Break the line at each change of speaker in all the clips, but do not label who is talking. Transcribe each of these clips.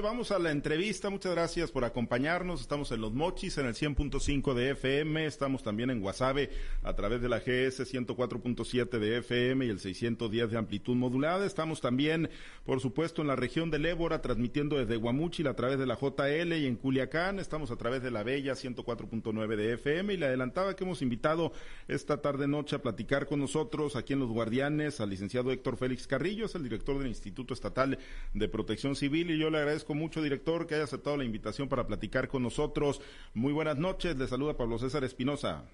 Vamos a la entrevista. Muchas gracias por acompañarnos. Estamos en Los Mochis, en el 100.5 de FM. Estamos también en Guasave a través de la GS 104.7 de FM y el 610 de amplitud modulada. Estamos también, por supuesto, en la región del Ébora, transmitiendo desde Guamuchil a través de la JL y en Culiacán. Estamos a través de la Bella 104.9 de FM. Y le adelantaba que hemos invitado esta tarde-noche a platicar con nosotros aquí en Los Guardianes al licenciado Héctor Félix Carrillo, es el director del Instituto Estatal de Protección Civil y yo le agradezco mucho, director, que haya aceptado la invitación para platicar con nosotros. Muy buenas noches, le saluda Pablo César Espinosa.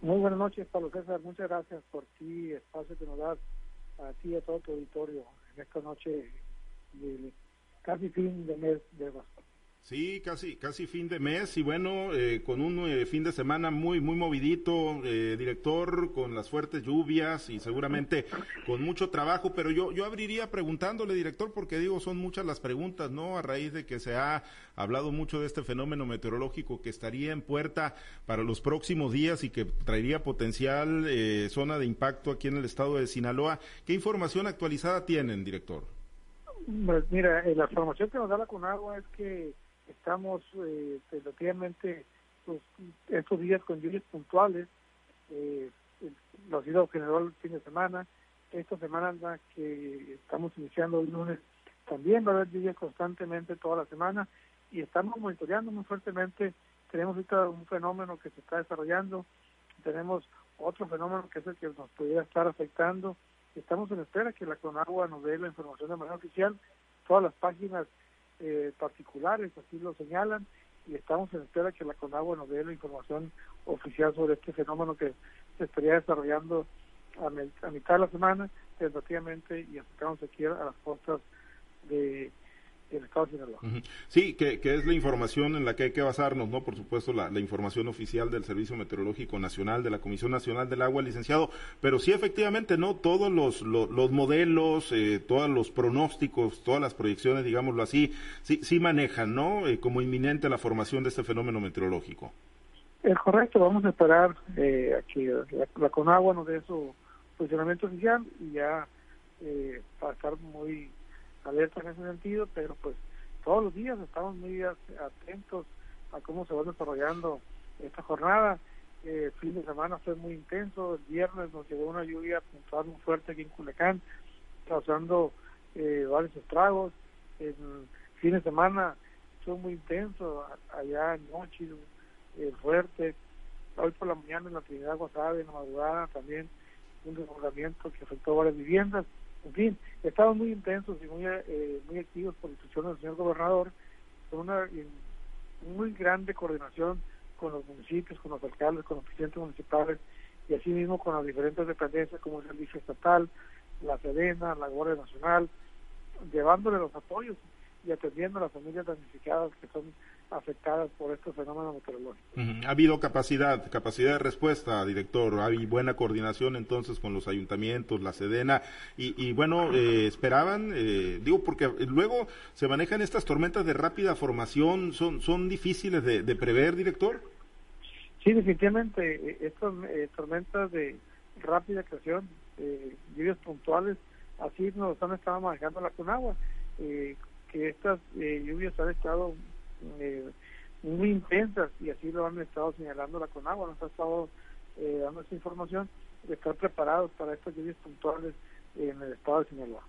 Muy buenas noches, Pablo César. Muchas gracias por ti, espacio que nos das a ti y a todo tu auditorio en esta noche de casi fin de mes de agosto.
Sí, casi, casi fin de mes y bueno, eh, con un eh, fin de semana muy, muy movidito, eh, director, con las fuertes lluvias y seguramente con mucho trabajo, pero yo, yo abriría preguntándole, director, porque digo, son muchas las preguntas, ¿no? A raíz de que se ha hablado mucho de este fenómeno meteorológico que estaría en puerta para los próximos días y que traería potencial zona de impacto aquí en el estado de Sinaloa. ¿Qué información actualizada tienen, director?
Pues mira, la información que nos da la CONAGUA es que estamos eh, relativamente pues, estos días con lluvias puntuales, eh, lo ha sido general el fin de semana, esta semana que estamos iniciando el lunes también va a haber lluvias constantemente toda la semana y estamos monitoreando muy fuertemente, tenemos un fenómeno que se está desarrollando, tenemos otro fenómeno que es el que nos pudiera estar afectando, estamos en espera que la Conagua nos dé la información de manera oficial, todas las páginas eh, particulares, así lo señalan, y estamos en espera que la CONAGUA nos dé la información oficial sobre este fenómeno que se estaría desarrollando a, mitad de la semana, tentativamente, y acercamos aquí a las costas de
Sí, que, que, es la información en la que hay que basarnos, ¿no? Por supuesto, la, información oficial del Servicio Meteorológico Nacional, de la Comisión Nacional del Agua, licenciado, pero sí, efectivamente, ¿no? Todos los, los, modelos, eh, todos los pronósticos, todas las proyecciones, digámoslo así, sí, sí manejan, ¿no? Eh, como inminente la formación de este fenómeno meteorológico.
Es correcto, vamos a esperar eh, a que la, la, Conagua nos dé su funcionamiento oficial y ya eh, para estar muy alerta en ese sentido, pero pues todos los días estamos muy atentos a cómo se va desarrollando esta jornada. Eh, fin de semana fue muy intenso, el viernes nos llegó una lluvia puntual muy fuerte aquí en Culiacán, causando eh, varios estragos. El fin de semana fue muy intenso, allá en noche, eh, fuerte. Hoy por la mañana en la Trinidad Guasave, en la madrugada también un desbordamiento que afectó varias viviendas en fin, estamos muy intensos y muy, eh, muy activos por instrucciones del señor gobernador, con una muy grande coordinación con los municipios, con los alcaldes, con los presidentes municipales y así mismo con las diferentes dependencias como el Servicio Estatal, la Sedena, la Guardia Nacional, llevándole los apoyos y atendiendo a las familias damnificadas que son afectadas por estos fenómenos meteorológicos.
Ha habido capacidad, capacidad de respuesta, director. Hay buena coordinación entonces con los ayuntamientos, la Sedena y, bueno, eh, esperaban, eh, digo porque luego se manejan estas tormentas de rápida formación, son son difíciles de, prever, director.
Sí, definitivamente eh, estas tormentas de rápida creación, lluvias puntuales, así nos han estado manejando la Conagua, que estas lluvias han estado eh, muy intensas y así lo han estado señalando la Conagua, nos ha estado eh, dando esa información de estar preparados para estas lluvias puntuales en el estado de Sinaloa.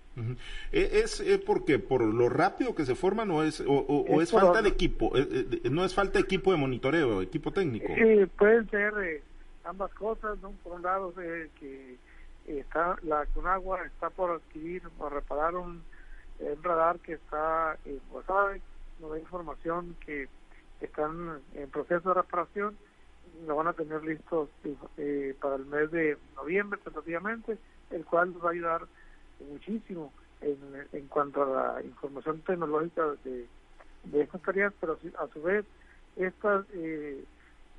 E, ¿Es, ¿Es, porque por lo rápido que se forman o es, o, es, falta de equipo? Eh, ¿No es falta de equipo de monitoreo, equipo técnico?
pueden ser ambas cosas, ¿no? Por un lado, que está la Conagua está por adquirir o reparar un, radar que está en Guasave, nos da información que están en proceso de reparación, lo van a tener listos eh, para el mes de noviembre tentativamente, el cual va a ayudar muchísimo en, en cuanto a la información tecnológica de, de estas tareas, pero a su vez estas eh,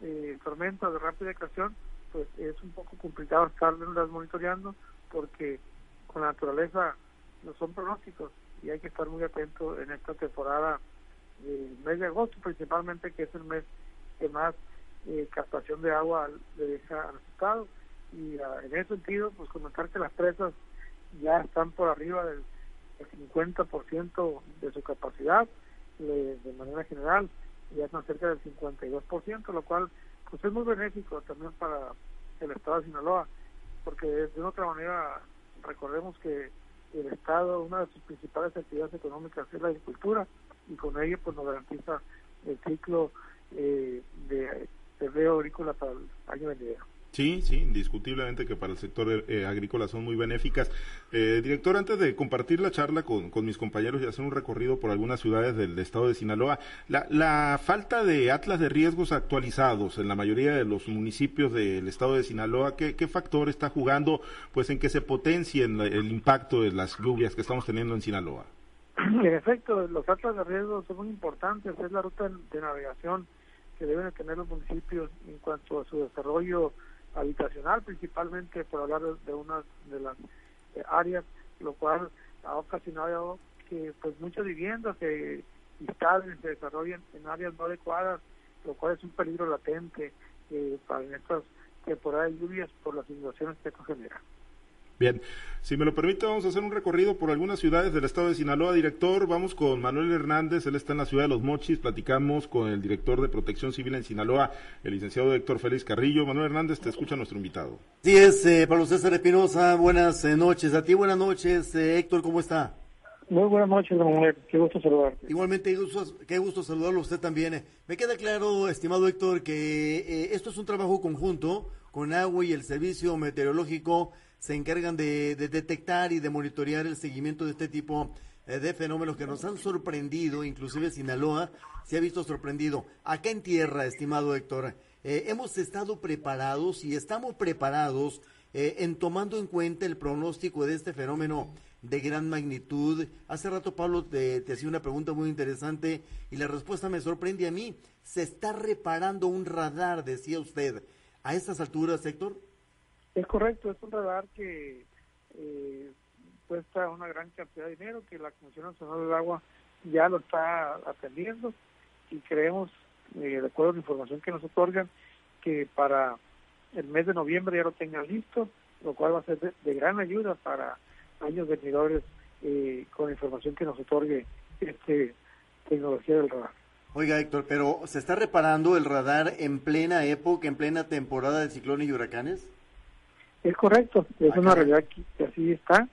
eh, tormentas de rápida creación, pues es un poco complicado estarlas monitoreando porque con la naturaleza no son pronósticos y hay que estar muy atento en esta temporada el mes de agosto principalmente, que es el mes que más eh, captación de agua le deja al estado. Y ah, en ese sentido, pues comentar que las presas ya están por arriba del, 50% de su capacidad de manera general ya están cerca del 52%, lo cual pues es muy benéfico también para el Estado de Sinaloa, porque de otra manera recordemos que el Estado, una de sus principales actividades económicas es la agricultura y con ello pues nos garantiza el ciclo eh, de, de agrícola para el año venidero.
Sí, sí, indiscutiblemente que para el sector eh, agrícola son muy benéficas. Eh, director, antes de compartir la charla con, mis compañeros y hacer un recorrido por algunas ciudades del estado de Sinaloa, la, falta de atlas de riesgos actualizados en la mayoría de los municipios del estado de Sinaloa, ¿qué, factor está jugando pues en que se potencie el impacto de las lluvias que estamos teniendo en Sinaloa?
En efecto, los atlas de riesgos son muy importantes, es la ruta de navegación que deben tener los municipios en cuanto a su desarrollo habitacional, principalmente por hablar de una de las eh, áreas, lo cual ha ocasionado que pues muchas viviendas se instalen, se desarrollen en áreas no adecuadas, lo cual es un peligro latente eh, para estas temporadas de lluvias por las inundaciones que esto genera.
Bien, si me lo permite, vamos a hacer un recorrido por algunas ciudades del estado de Sinaloa. Director, vamos con Manuel Hernández, él está en la ciudad de Los Mochis, platicamos con el director de Protección Civil en Sinaloa, el licenciado Héctor Félix Carrillo. Manuel Hernández, te escucha nuestro invitado.
Sí, es eh, Pablo César Espinosa, buenas eh, noches. A ti, buenas noches. Eh, Héctor, ¿cómo está?
Muy buenas noches, Manuel. Qué gusto saludarte.
Igualmente, qué gusto, saludarlo a usted también. Me queda claro, estimado Héctor, que esto es un trabajo conjunto con agua y el Servicio Meteorológico se encargan de, detectar y de monitorear el seguimiento de este tipo eh, de fenómenos que nos han sorprendido, inclusive Sinaloa se ha visto sorprendido. Acá en tierra, estimado Héctor, eh, hemos estado preparados y estamos preparados eh, en tomando en cuenta el pronóstico de este fenómeno de gran magnitud. Hace rato Pablo te, te hacía una pregunta muy interesante y la respuesta me sorprende a mí. Se está reparando un radar, decía usted. A estas alturas, Héctor.
Es correcto, es un radar que eh, cuesta una gran cantidad de dinero, que la Comisión Nacional del Agua ya lo está atendiendo y creemos, eh, de acuerdo a la información que nos otorgan, que para el mes de noviembre ya lo tengan listo, lo cual va a ser de, gran ayuda para años venidores eh, con la información que nos otorgue este tecnología del radar.
Oiga Héctor, pero ¿se está reparando el radar en plena época, en plena temporada de ciclones y huracanes?
Es correcto, es una realidad que, así está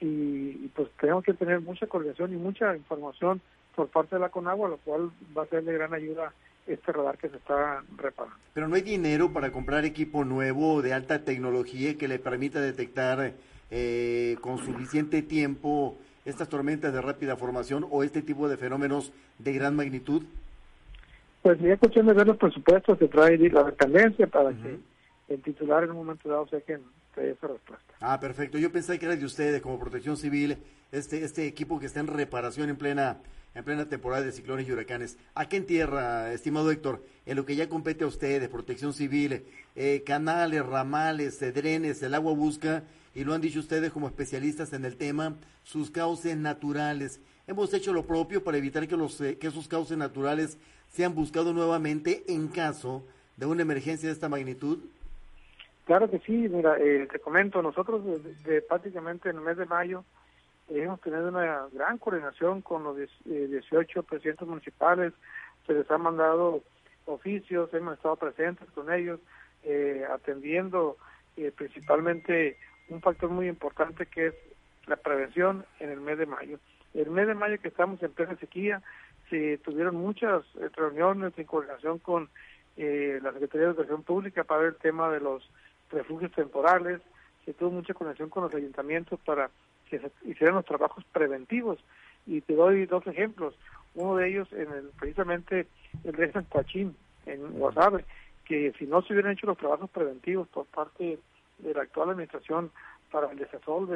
y, pues tenemos que tener mucha coordinación y mucha información por parte de la Conagua, lo cual va a ser de gran ayuda este radar que se está reparando.
Pero no hay dinero para comprar equipo nuevo de alta tecnología que le permita detectar eh, con suficiente tiempo estas tormentas de rápida formación o este tipo de fenómenos de gran magnitud.
Pues ya cuestión de ver los presupuestos, se trae la dependencia para que el titular en un momento dado sé que esa respuesta.
Ah, perfecto. Yo pensé que era de ustedes como Protección Civil, este este equipo que está en reparación en plena en plena temporada de ciclones y huracanes. Aquí en tierra, estimado Héctor, en lo que ya compete a ustedes, Protección Civil, eh, canales, ramales, drenes, el agua busca, y lo han dicho ustedes como especialistas en el tema, sus cauces naturales. Hemos hecho lo propio para evitar que, los, eh, que esos cauces naturales sean buscados nuevamente en caso de una emergencia de esta magnitud.
Claro que sí, mira, eh, te comento, nosotros de, prácticamente en el mes de mayo eh, hemos tenido una gran coordinación con los 18 eh, presidentes municipales, se les han mandado oficios, hemos estado presentes con ellos, atendiendo principalmente un factor muy importante que es la prevención en el mes de mayo. El mes de mayo que estamos en plena sequía, se tuvieron muchas reuniones en coordinación con la Secretaría de Educación Pública para ver el tema de los refugios temporales, se tuvo mucha conexión con los ayuntamientos para que se hicieran los trabajos preventivos. Y te doy dos ejemplos. Uno de ellos, en el, precisamente el de San Coachín, en Guasave, que si no se hubieran hecho los trabajos preventivos por parte de la actual administración para el desasol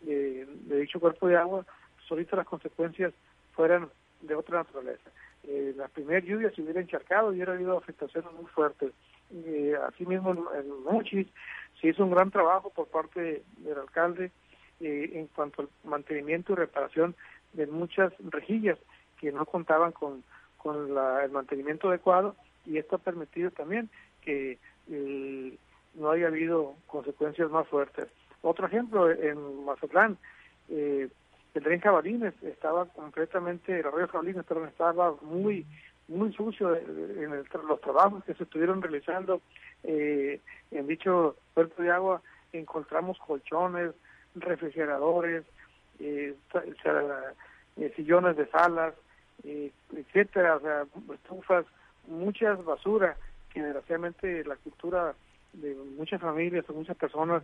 de, dicho cuerpo de agua, pues ahorita las consecuencias fueran de otra naturaleza. Eh, las primeras lluvias se hubiera encharcado y hubiera habido afectaciones muy fuertes eh, asimismo en, Mochis se hizo un gran trabajo por parte del alcalde eh, en cuanto al mantenimiento y reparación de muchas rejillas que no contaban con, con el mantenimiento adecuado y esto ha permitido también que eh, no haya habido consecuencias más fuertes. Otro ejemplo, en Mazatlán, eh, el tren Jabalines estaba completamente, el arroyo Jabalines, pero estaba muy muy sucio en los trabajos que se estuvieron realizando eh, en dicho cuerpo de agua encontramos colchones, refrigeradores, eh, eh, sillones de salas, eh, etcétera, o sea, estufas, muchas basuras que desgraciadamente la cultura de muchas familias o muchas personas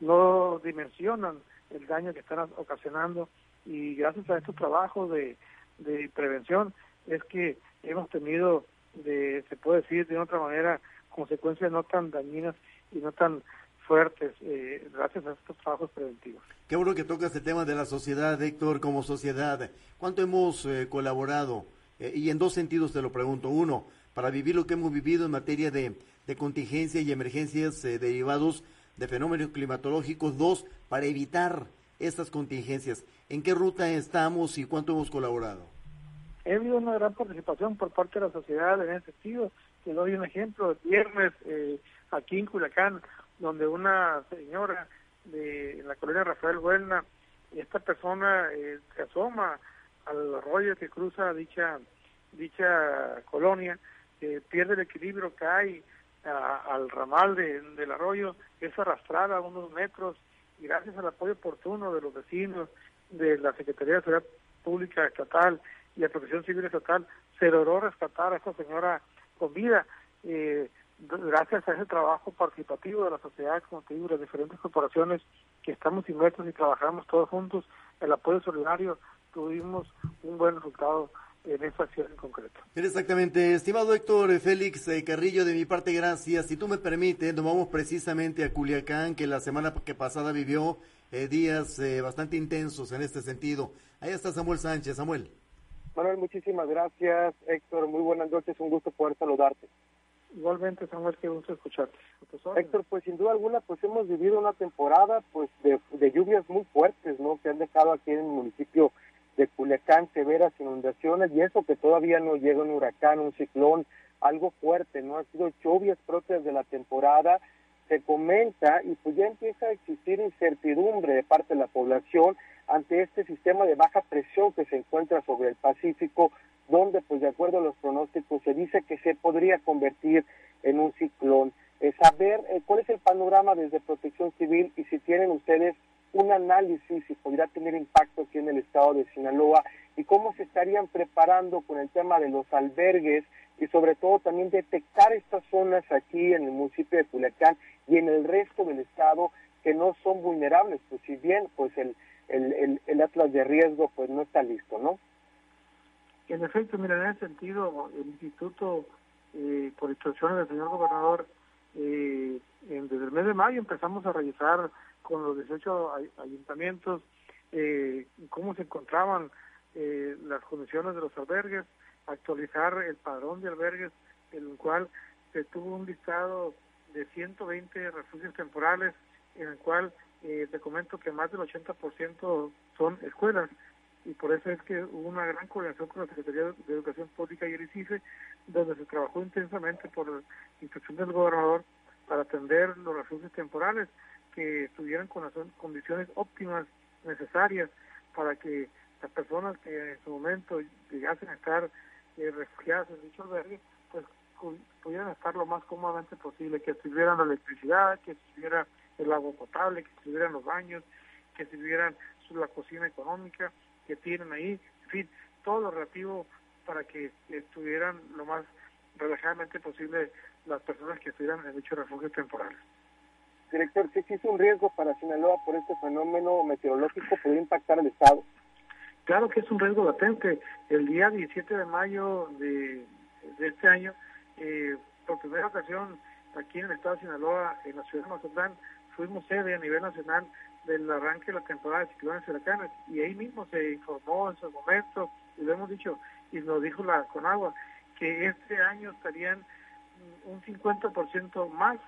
no dimensionan el daño que están ocasionando. Y gracias a estos trabajos de prevención es que hemos tenido, de, se puede decir de otra manera, consecuencias no tan dañinas y no tan fuertes eh, gracias a estos trabajos preventivos.
Qué bueno que tocas el tema de la sociedad, Héctor, como sociedad. ¿Cuánto hemos eh, colaborado? Eh, y en dos sentidos te lo pregunto. Uno, para vivir lo que hemos vivido en materia de, de contingencia y emergencias derivados de fenómenos climatológicos. Dos, para evitar estas contingencias. ¿En qué ruta estamos y cuánto hemos colaborado?
He habido una gran participación por parte de la sociedad en ese sentido. Te doy un ejemplo. El viernes, aquí en Culiacán, donde una señora de la colonia Rafael Huelna, esta persona eh, se asoma al arroyo que cruza dicha dicha colonia, eh, pierde el equilibrio, cae al ramal del arroyo, es arrastrada unos metros y gracias al apoyo oportuno de los vecinos, de la Secretaría de Seguridad Pública Estatal y la Protección Civil Estatal, se logró rescatar a esta señora con vida. Eh, gracias a ese trabajo participativo de la sociedad, como te digo, las diferentes corporaciones que estamos inmersos y trabajamos todos juntos, el apoyo solidario, tuvimos un buen resultado en esta acción en concreto.
Exactamente, estimado Héctor Félix eh, Carrillo, de mi parte gracias. Si tú me permites, nos vamos precisamente a Culiacán, que la semana que pasada vivió eh, días eh, bastante intensos en este sentido. Ahí está Samuel Sánchez. Samuel.
Manuel, muchísimas gracias. Héctor, muy buenas noches, un gusto poder saludarte.
Igualmente, Samuel, qué gusto escucharte.
Héctor, pues sin duda alguna, pues hemos vivido una temporada pues de, de, lluvias muy fuertes, ¿no? Que han dejado aquí en el municipio de Culiacán severas inundaciones y eso que todavía no llega un huracán, un ciclón, algo fuerte, ¿no? Han sido lluvias propias de la temporada, se comenta y pues ya empieza a existir incertidumbre de parte de la población ante este sistema de baja presión que se encuentra sobre el Pacífico donde, pues de acuerdo a los pronósticos, se dice que se podría convertir en un ciclón. Eh, saber eh, cuál es el panorama desde Protección Civil y si tienen ustedes un análisis si podría tener impacto aquí en el estado de Sinaloa y cómo se estarían preparando con el tema de los albergues y sobre todo también detectar estas zonas aquí en el municipio de Culiacán y en el resto del estado que no son vulnerables, pues si bien pues el, el, el, atlas de riesgo pues no está listo, ¿no?
En efecto, mira, en ese sentido, el Instituto, eh, por instrucciones del señor gobernador, eh, desde el mes de mayo empezamos a revisar con los 18 ayuntamientos eh, cómo se encontraban eh, las condiciones de los albergues, actualizar el padrón de albergues, en el cual se tuvo un listado de 120 refugios temporales, en el cual eh, te comento que más del 80% son escuelas. Y por eso es que hubo una gran coordinación con la Secretaría de Educación Pública y el ICIFE, donde se trabajó intensamente por instrucción del gobernador para atender los refugios temporales que estuvieran con las condiciones óptimas necesarias para que las personas que en su momento llegasen a estar eh, refugiadas en dicho albergue, pues pudieran estar lo más cómodamente posible, que tuvieran la electricidad, que tuviera el agua potable, que tuvieran los baños, que tuvieran la cocina económica, que tienen ahí, en fin, todo lo relativo para que estuvieran lo más relajadamente posible las personas que estuvieran en dicho refugio temporal.
Director, si existe un riesgo para Sinaloa por este fenómeno meteorológico, ¿podría impactar al Estado?
Claro que es un riesgo latente. El día 17 de mayo de, este año, eh, por primera ocasión aquí en el estado de Sinaloa, en la ciudad de Mazatlán, fuimos sede a nivel nacional del arranque de la temporada de ciclones huracanes y ahí mismo se informó en su momento y lo hemos dicho y nos dijo la Conagua que este año estarían un 50% más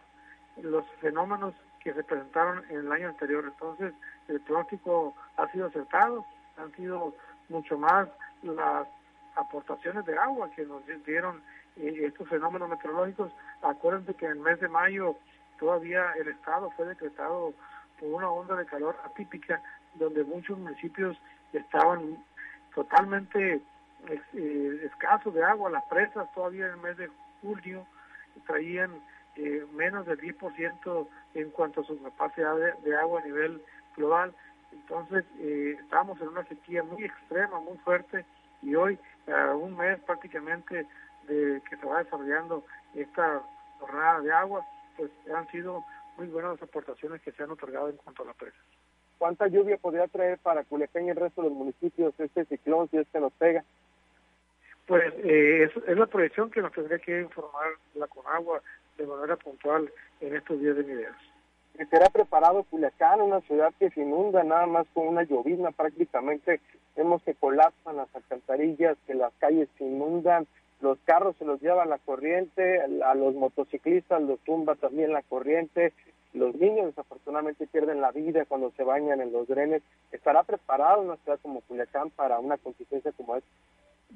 los fenómenos que se presentaron en el año anterior. Entonces, el pronóstico ha sido acertado, han sido mucho más las aportaciones de agua que nos dieron eh, estos fenómenos meteorológicos. Acuérdense que en el mes de mayo todavía el Estado fue decretado por una onda de calor atípica donde muchos municipios estaban totalmente eh, escasos de agua, las presas todavía en el mes de julio traían eh, menos del 10% en cuanto a su capacidad de, agua a nivel global. Entonces, eh, estamos en una sequía muy extrema, muy fuerte, y hoy, a un mes prácticamente de que se va desarrollando esta jornada de agua, pues han sido muy buenas las aportaciones que se han otorgado en cuanto a la presa.
¿Cuánta lluvia podría traer para Culiacán y el resto de los municipios este ciclón si este nos pega?
Pues eh, es, es, la proyección que nos tendría que informar la Conagua de manera puntual en estos días de venideros.
¿Estará preparado Culiacán, una ciudad que se inunda nada más con una llovizna prácticamente? Vemos que colapsan las alcantarillas, que las calles se inundan, los carros se los lleva la corriente, a los motociclistas los tumba también la corriente, los niños desafortunadamente pierden la vida cuando se bañan en los drenes. ¿Estará preparado una ciudad como Culiacán para una contingencia como esta?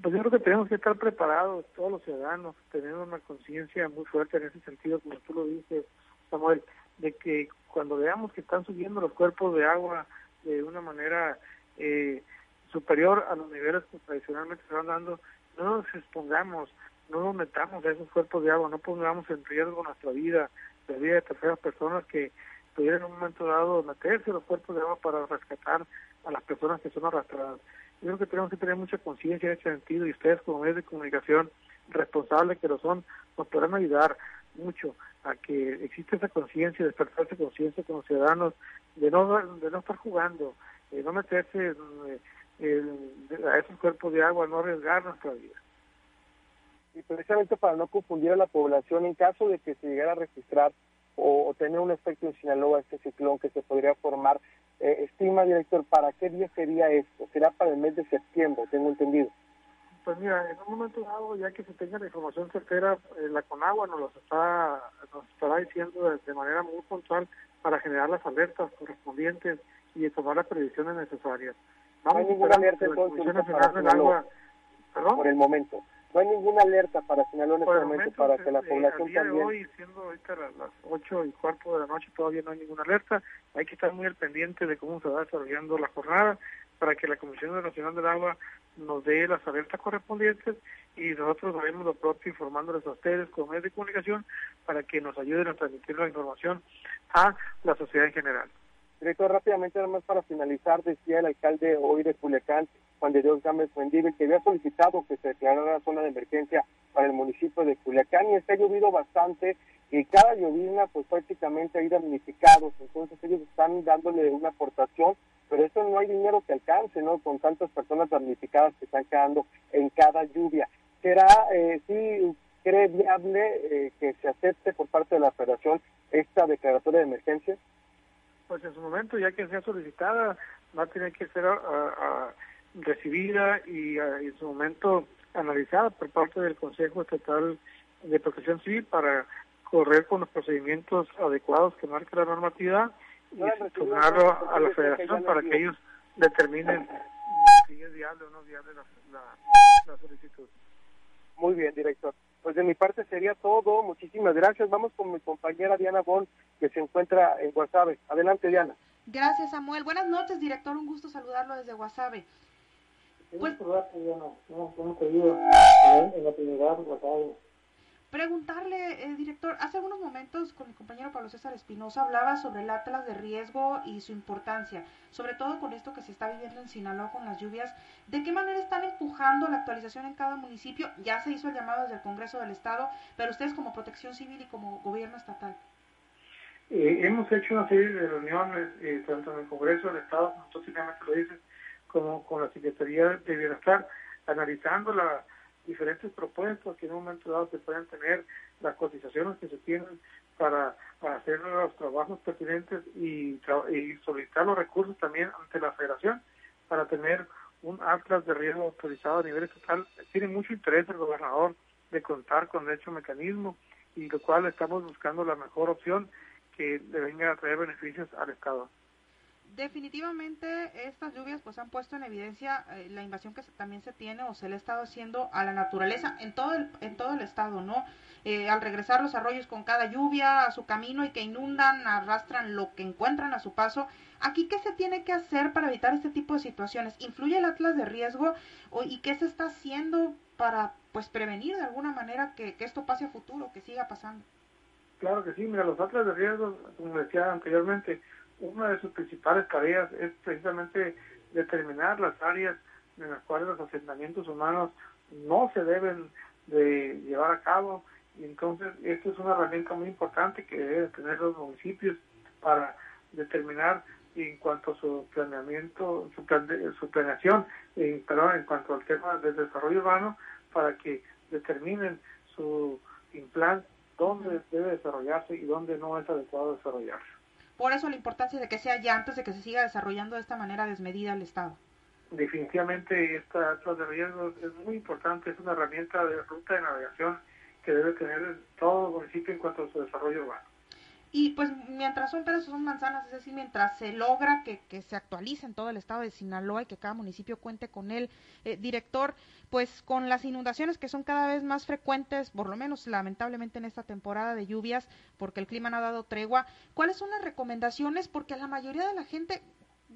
Pues yo creo que tenemos que estar preparados, todos los ciudadanos, tener una conciencia muy fuerte en ese sentido, como tú lo dices, Samuel, de que cuando veamos que están subiendo los cuerpos de agua de una manera eh, superior a los niveles que tradicionalmente se van dando, no nos expongamos, no nos metamos a esos cuerpos de agua, no pongamos en riesgo nuestra vida, la vida de terceras personas que pudieran en un momento dado meterse a los cuerpos de agua para rescatar a las personas que son arrastradas. Yo creo que tenemos que tener mucha conciencia en ese sentido y ustedes como medios de comunicación responsables que lo son, nos podrán ayudar mucho a que exista esa conciencia, despertar esa conciencia como ciudadanos de no, de no estar jugando, de no meterse a esos cuerpos de agua, no arriesgar nuestra vida.
Y precisamente para no confundir a la población, en caso de que se llegara a registrar o, tener un efecto en Sinaloa, este ciclón que se podría formar, eh, estima, director, ¿para qué día sería esto? ¿Será para el mes de septiembre, tengo entendido?
Pues mira, en un momento dado, ya que se tenga la información certera, eh, la Conagua nos, los está, nos estará diciendo de, manera muy puntual para generar las alertas correspondientes y tomar las previsiones necesarias.
No hay ninguna alerta entonces por el momento. No hay ninguna alerta para Sinaloa en este momento, para que la eh, población
día
también...
De hoy, siendo ahorita las 8 y cuarto de la noche, todavía no hay ninguna alerta. Hay que estar muy al pendiente de cómo se va desarrollando la jornada para que la Comisión Nacional del Agua nos dé las alertas correspondientes y nosotros haremos lo propio informándoles a ustedes con medios de comunicación para que nos ayuden a transmitir la información a la sociedad en general.
Director, rápidamente, nada más para finalizar, decía el alcalde hoy de Culiacán, Juan de Dios Gámez Fuendive, que había solicitado que se declarara zona de emergencia para el municipio de Culiacán y está llovido bastante y cada llovizna pues prácticamente ha ido damnificados, entonces ellos están dándole una aportación, pero eso no hay dinero que alcance, ¿no? Con tantas personas damnificadas que están quedando en cada lluvia. ¿Será, eh, sí, cree viable eh, que se acepte por parte de la federación esta declaratoria de emergencia?
Pues en su momento, ya que sea solicitada, va a tener que ser recibida y en su momento analizada por parte del Consejo Estatal de Protección Civil para correr con los procedimientos adecuados que marca la normativa y tornarlo a la federación para que ellos determinen si es viable o no viable la, solicitud.
Muy bien, director. Pues de mi parte sería todo. Muchísimas gracias. Vamos con mi compañera Diana Bon, que se encuentra en Guasave. Adelante, Diana.
Gracias, Samuel. Buenas noches, director. Un gusto saludarlo desde Guasave.
Pues,
preguntarle, eh, director, hace algunos momentos con mi compañero Pablo César Espinosa hablaba sobre el atlas de riesgo y su importancia, sobre todo con esto que se está viviendo en Sinaloa con las lluvias. ¿De qué manera están empujando la actualización en cada municipio? Ya se hizo el llamado desde el Congreso del Estado, pero ustedes como Protección Civil y como gobierno estatal.
Eh, hemos hecho una serie de reuniones, eh, tanto en el Congreso del Estado, como lo dices, como con la Secretaría de Bienestar, analizando las diferentes propuestas que en un momento dado se pueden tener, las cotizaciones que se tienen para, hacer los trabajos pertinentes y, y solicitar los recursos también ante la federación para tener un atlas de riesgo autorizado a nivel estatal. Tiene mucho interés el gobernador de contar con dicho mecanismo y lo cual estamos buscando la mejor opción que le venga a traer beneficios al Estado.
Definitivamente estas lluvias pues han puesto en evidencia eh, la invasión que también se tiene o se le ha estado haciendo a la naturaleza en todo el, en todo el estado, ¿no? Eh, al regresar los arroyos con cada lluvia a su camino y que inundan, arrastran lo que encuentran a su paso. Aquí, ¿qué se tiene que hacer para evitar este tipo de situaciones? ¿Influye el atlas de riesgo o, y qué se está haciendo para pues prevenir de alguna manera que, que esto pase a futuro, que siga pasando?
Claro que sí, mira, los atlas de riesgo, como decía anteriormente, una de sus principales tareas es precisamente determinar las áreas en las cuales los asentamientos humanos no se deben de llevar a cabo entonces esto es una herramienta muy importante que deben tener los municipios para determinar en cuanto a su planeamiento, su, su planeación, en, perdón, en cuanto al tema del desarrollo urbano, para que determinen su plan dónde debe desarrollarse y dónde no es adecuado desarrollarse.
Por eso la importancia de que sea ya antes de que se siga desarrollando de esta manera desmedida el Estado.
Definitivamente esta atlas de riesgos es muy importante, es una herramienta de ruta de navegación que debe tener todo el municipio en cuanto a su desarrollo urbano.
Y pues mientras son peras son manzanas, es decir, mientras se logra que, que, se actualice en todo el estado de Sinaloa y que cada municipio cuente con él, eh, director, pues con las inundaciones que son cada vez más frecuentes, por lo menos lamentablemente en esta temporada de lluvias, porque el clima no ha dado tregua, ¿cuáles son las recomendaciones? Porque la mayoría de la gente,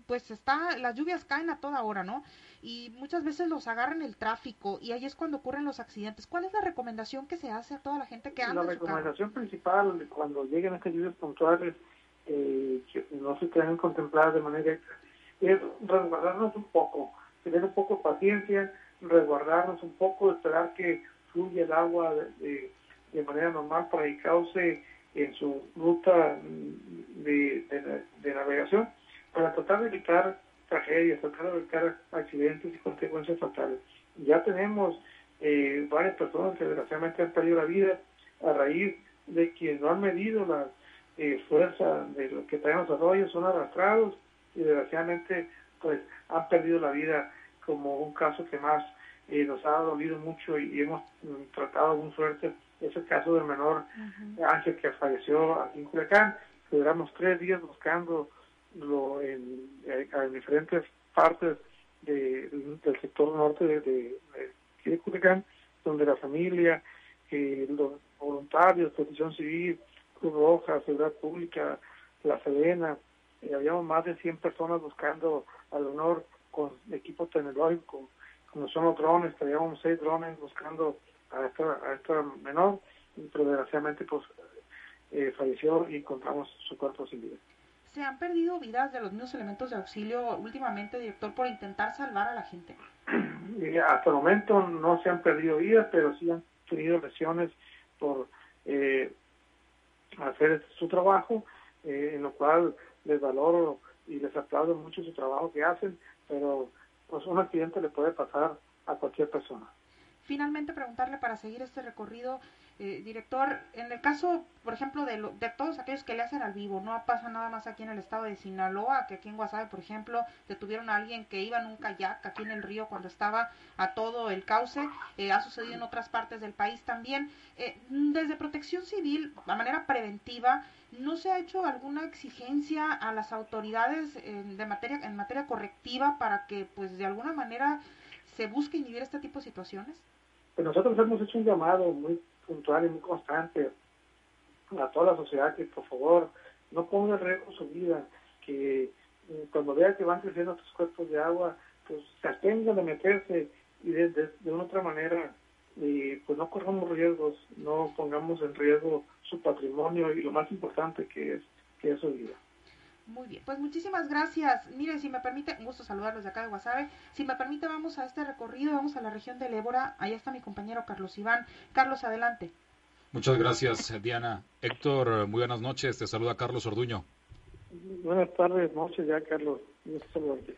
pues está, las lluvias caen a toda hora, ¿no? Y muchas veces los agarran el tráfico y ahí es cuando ocurren los accidentes. ¿Cuál es la recomendación que se hace a toda la gente que anda?
La recomendación principal cuando lleguen estas lluvias puntuales eh, que no se tengan contempladas de manera es resguardarnos un poco, tener un poco de paciencia, resguardarnos un poco, esperar que fluya el agua de, de, manera normal para que cause en su ruta de, de navegación para tratar de evitar tragedias, tratar de evitar accidentes y consecuencias fatales. Ya tenemos eh, varias personas que desgraciadamente han perdido la vida a raíz de que no han medido la eh, fuerza de lo que traen los arroyos, son arrastrados y desgraciadamente pues han perdido la vida como un caso que más eh, nos ha dolido mucho y, hemos mm, tratado con suerte es el caso del menor Ángel que falleció aquí en Culiacán. Duramos tres días buscando lo, en, eh, en, diferentes partes de, del sector norte de, de, de donde la familia, eh, los voluntarios, Protección Civil, Cruz Roja, Seguridad Pública, La Sedena, eh, habíamos más de 100 personas buscando al honor con equipo tecnológico, como son los drones, teníamos seis drones buscando a esta, a esta menor, pero desgraciadamente pues eh, falleció y encontramos su cuerpo sin vida
se han perdido vidas de los mismos elementos de auxilio últimamente, director, por intentar salvar a la gente?
hasta el momento no se han perdido vidas, pero sí han tenido lesiones por eh, hacer su trabajo, eh, en lo cual les valoro y les aplaudo mucho su trabajo que hacen, pero pues un accidente le puede pasar a cualquier persona.
Finalmente, preguntarle para seguir este recorrido, eh, director, en el caso, por ejemplo, de, de todos aquellos que le hacen al vivo, no pasa nada más aquí en el estado de Sinaloa, que aquí en Guasave, por ejemplo, detuvieron a alguien que iba en un kayak aquí en el río cuando estaba a todo el cauce, eh, ha sucedido en otras partes del país también. Eh, desde Protección Civil, de manera preventiva, ¿no se ha hecho alguna exigencia a las autoridades de materia, en materia correctiva para que, pues, de alguna manera se busque inhibir este tipo de situaciones?
Pues nosotros hemos hecho un llamado muy puntual y muy constante a toda la sociedad que por favor no ponga en riesgo su vida, que eh, cuando vea que van creciendo estos cuerpos de agua, pues se abstengan de meterse y de, de, una otra manera, y pues no corramos riesgos, no pongamos en riesgo su patrimonio y lo más importante que es, que es su vida.
Muy bien, pues muchísimas gracias. Mire, si me permite, un gusto saludarlos de acá de Guasave. Si me permite, vamos a este recorrido, vamos a la región del Ébora. Ahí está mi compañero Carlos Iván. Carlos, adelante.
Muchas gracias, Diana. Héctor, muy buenas noches. Te saluda Carlos Orduño.
Buenas tardes, noches ya, Carlos.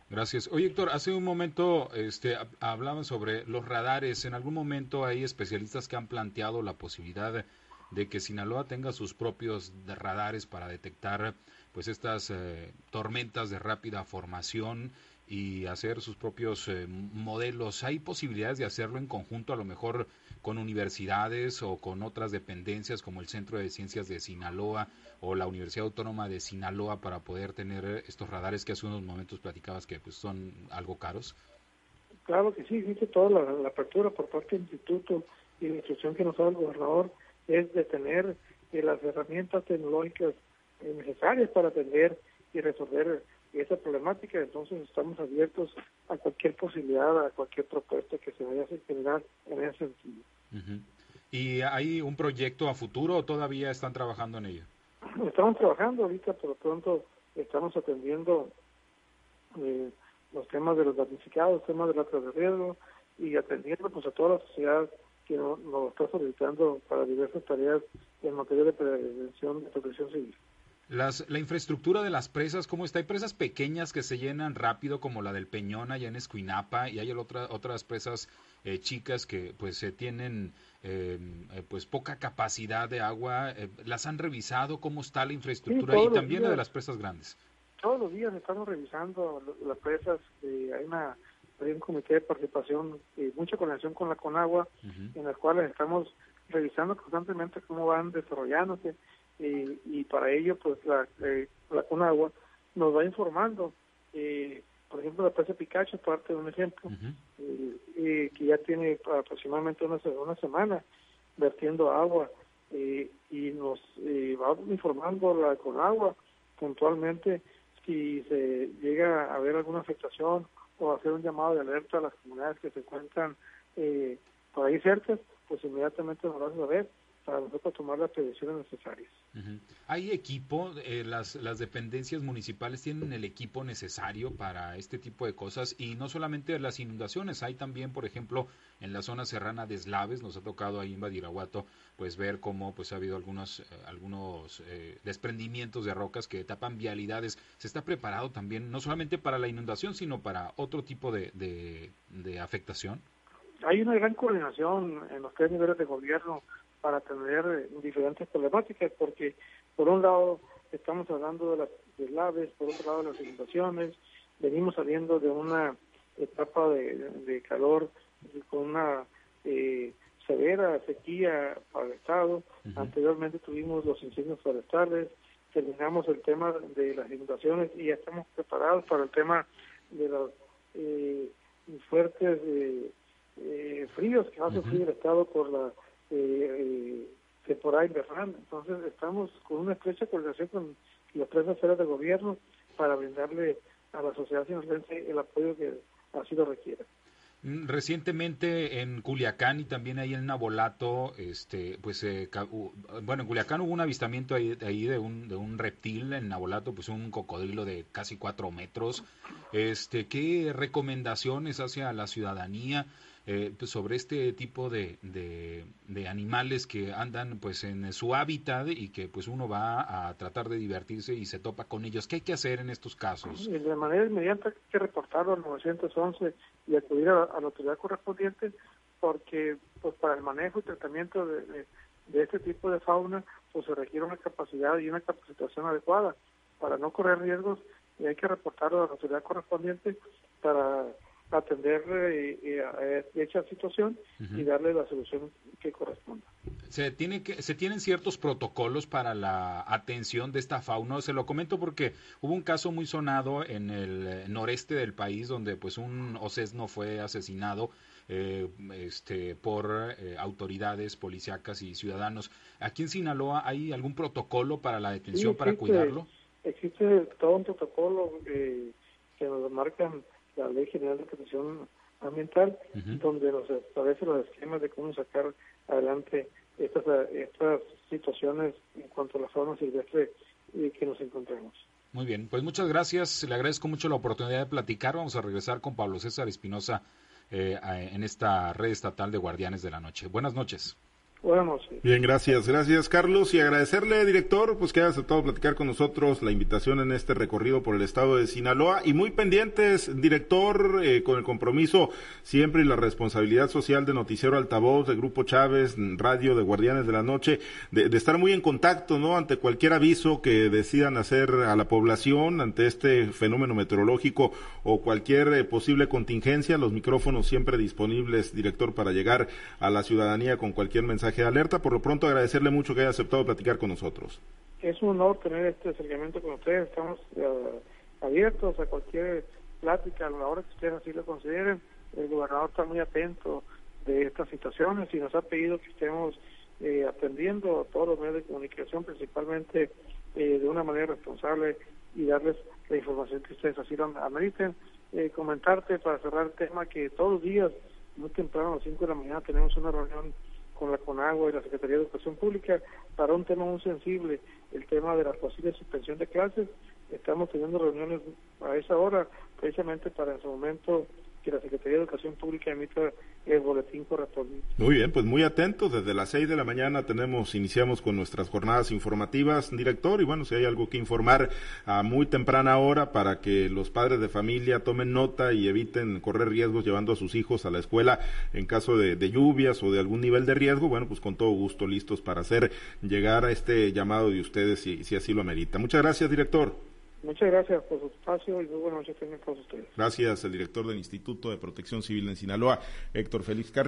Gracias. Oye, Héctor, hace un momento este, hablaban sobre los radares. En algún momento hay especialistas que han planteado la posibilidad de que Sinaloa tenga sus propios radares para detectar pues estas eh, tormentas de rápida formación y hacer sus propios eh, modelos. ¿Hay posibilidades de hacerlo en conjunto, a lo mejor con universidades o con otras dependencias como el Centro de Ciencias de Sinaloa o la Universidad Autónoma de Sinaloa para poder tener estos radares que hace unos momentos platicabas que pues son algo caros?
Claro que sí, existe toda la, apertura por parte del instituto y la instrucción que nos da el gobernador es de tener eh, las herramientas tecnológicas necesarias para atender y resolver esa problemática. Entonces estamos abiertos a cualquier posibilidad, a cualquier propuesta que se vaya a generar en ese sentido.
¿Y hay un proyecto a futuro o todavía están trabajando en ello?
Estamos trabajando ahorita, por lo pronto estamos atendiendo eh, los temas de los damnificados, temas de la de riesgo y atendiendo pues a toda la sociedad que nos, está solicitando para diversas tareas en materia de prevención de protección civil.
Las, la infraestructura de las presas, ¿cómo está? Hay presas pequeñas que se llenan rápido, como la del Peñón allá en Escuinapa, y hay otra, otras presas eh, chicas que pues se tienen em, eh, pues poca capacidad de agua. Eh, ¿Las han revisado? ¿Cómo está la infraestructura? y también la de las presas grandes
todos los días estamos revisando las presas, eh, hay una hay un comité de participación y mucha conexión con la Conagua, en las cuales estamos revisando constantemente cómo van desarrollándose y para ello pues la, eh, la Conagua nos va informando. Eh, por ejemplo, la presa Picacho parte de un ejemplo, que ya tiene aproximadamente una, una semana vertiendo agua y nos va informando la Conagua puntualmente si se llega a ver alguna afectación o hacer un llamado de alerta a las comunidades que se encuentran eh, por ahí cerca, pues inmediatamente nos van a saber para nosotros tomar las previsiones necesarias.
¿Hay equipo? Eh, las, las dependencias municipales tienen el equipo necesario para este tipo de cosas y no solamente las inundaciones, hay también, por ejemplo, en la zona serrana de Eslaves, nos ha tocado ahí en Badiraguato, pues ver cómo pues ha habido algunos, eh, algunos eh, desprendimientos de rocas que tapan vialidades. ¿Se está preparado también no solamente para la inundación, sino para otro tipo de, de afectación?
Hay una gran coordinación en los tres niveles de gobierno para atender eh, diferentes problemáticas, porque por un lado estamos hablando de las deslaves, por otro lado de las inundaciones, venimos saliendo de una etapa de, calor con una eh, severa sequía para el Estado, anteriormente tuvimos los incendios forestales, terminamos el tema de las inundaciones y ya estamos preparados para el tema de los eh, fuertes fríos que va a sufrir el Estado por la eh, temporada invernal. Entonces estamos con una estrecha coordinación con las tres esferas de gobierno para brindarle a la sociedad sinaloense el apoyo que así lo requiera.
Mm, recientemente en Culiacán y también ahí en Nabolato, este, pues, eh, bueno, en Culiacán hubo un avistamiento ahí, de, un, de un reptil, en Nabolato, pues un cocodrilo de casi cuatro metros. Este, ¿Qué recomendaciones hacia la ciudadanía? Eh, pues sobre este tipo de, de, animales que andan pues en su hábitat y que pues uno va a tratar de divertirse y se topa con ellos. ¿Qué hay que hacer en estos casos?
De manera inmediata hay que reportarlo al 911 y acudir a, la autoridad correspondiente porque pues para el manejo y tratamiento de, de, este tipo de fauna pues se requiere una capacidad y una capacitación adecuada para no correr riesgos y hay que reportarlo a la autoridad correspondiente para atender eh, eh, dicha situación y darle la solución que corresponda.
Se, tiene que, se tienen ciertos protocolos para la atención de esta fauna. Se lo comento porque hubo un caso muy sonado en el eh, noreste del país donde pues un osesno fue asesinado eh, este, por autoridades policíacas y ciudadanos. Aquí en Sinaloa hay algún protocolo para la detención para cuidarlo.
Existe todo un protocolo que nos marcan la Ley General de Protección Ambiental, donde nos establece los esquemas de cómo sacar adelante estas, estas situaciones en cuanto a la fauna silvestre que nos encontramos.
Muy bien, pues muchas gracias. Le agradezco mucho la oportunidad de platicar. Vamos a regresar con Pablo César Espinosa eh, en esta red estatal de Guardianes de la Noche. Buenas noches.
Buenas
Bien, gracias. Gracias, Carlos. Y agradecerle, director, pues que haya aceptado platicar con nosotros la invitación en este recorrido por el estado de Sinaloa. Y muy pendientes, director, eh, con el compromiso siempre y la responsabilidad social de Noticiero Altavoz, de Grupo Chávez, Radio de Guardianes de la Noche, de, estar muy en contacto, ¿no? Ante cualquier aviso que decidan hacer a la población, ante este fenómeno meteorológico o cualquier eh, posible contingencia, los micrófonos siempre disponibles, director, para llegar a la ciudadanía con cualquier mensaje de alerta. Por lo pronto, agradecerle mucho que haya aceptado platicar con nosotros.
Es un honor tener este acercamiento con ustedes. Estamos eh, abiertos a cualquier plática a la hora que ustedes así lo consideren. El gobernador está muy atento de estas situaciones y nos ha pedido que estemos eh, atendiendo a todos los medios de comunicación, principalmente eh, de una manera responsable y darles la información que ustedes así lo ameriten. comentarte para cerrar el tema que todos los días, muy temprano a las 5 de la mañana, tenemos una reunión con la CONAGUA y la Secretaría de Educación Pública para un tema muy sensible, el tema de la posible suspensión de clases. Estamos teniendo reuniones a esa hora, precisamente para en su momento que la Secretaría de Educación Pública emita el boletín correspondiente.
Muy bien, pues muy atentos. Desde las seis de la mañana tenemos, iniciamos con nuestras jornadas informativas, director, y bueno, si hay algo que informar a muy temprana hora para que los padres de familia tomen nota y eviten correr riesgos llevando a sus hijos a la escuela en caso de, lluvias o de algún nivel de riesgo, bueno, pues con todo gusto listos para hacer llegar a este llamado de ustedes si, si así lo amerita. Muchas gracias, director.
Muchas gracias por su espacio y muy buenas noches también para ustedes.
Gracias, el director del Instituto de Protección Civil en Sinaloa, Héctor Félix Carrillo.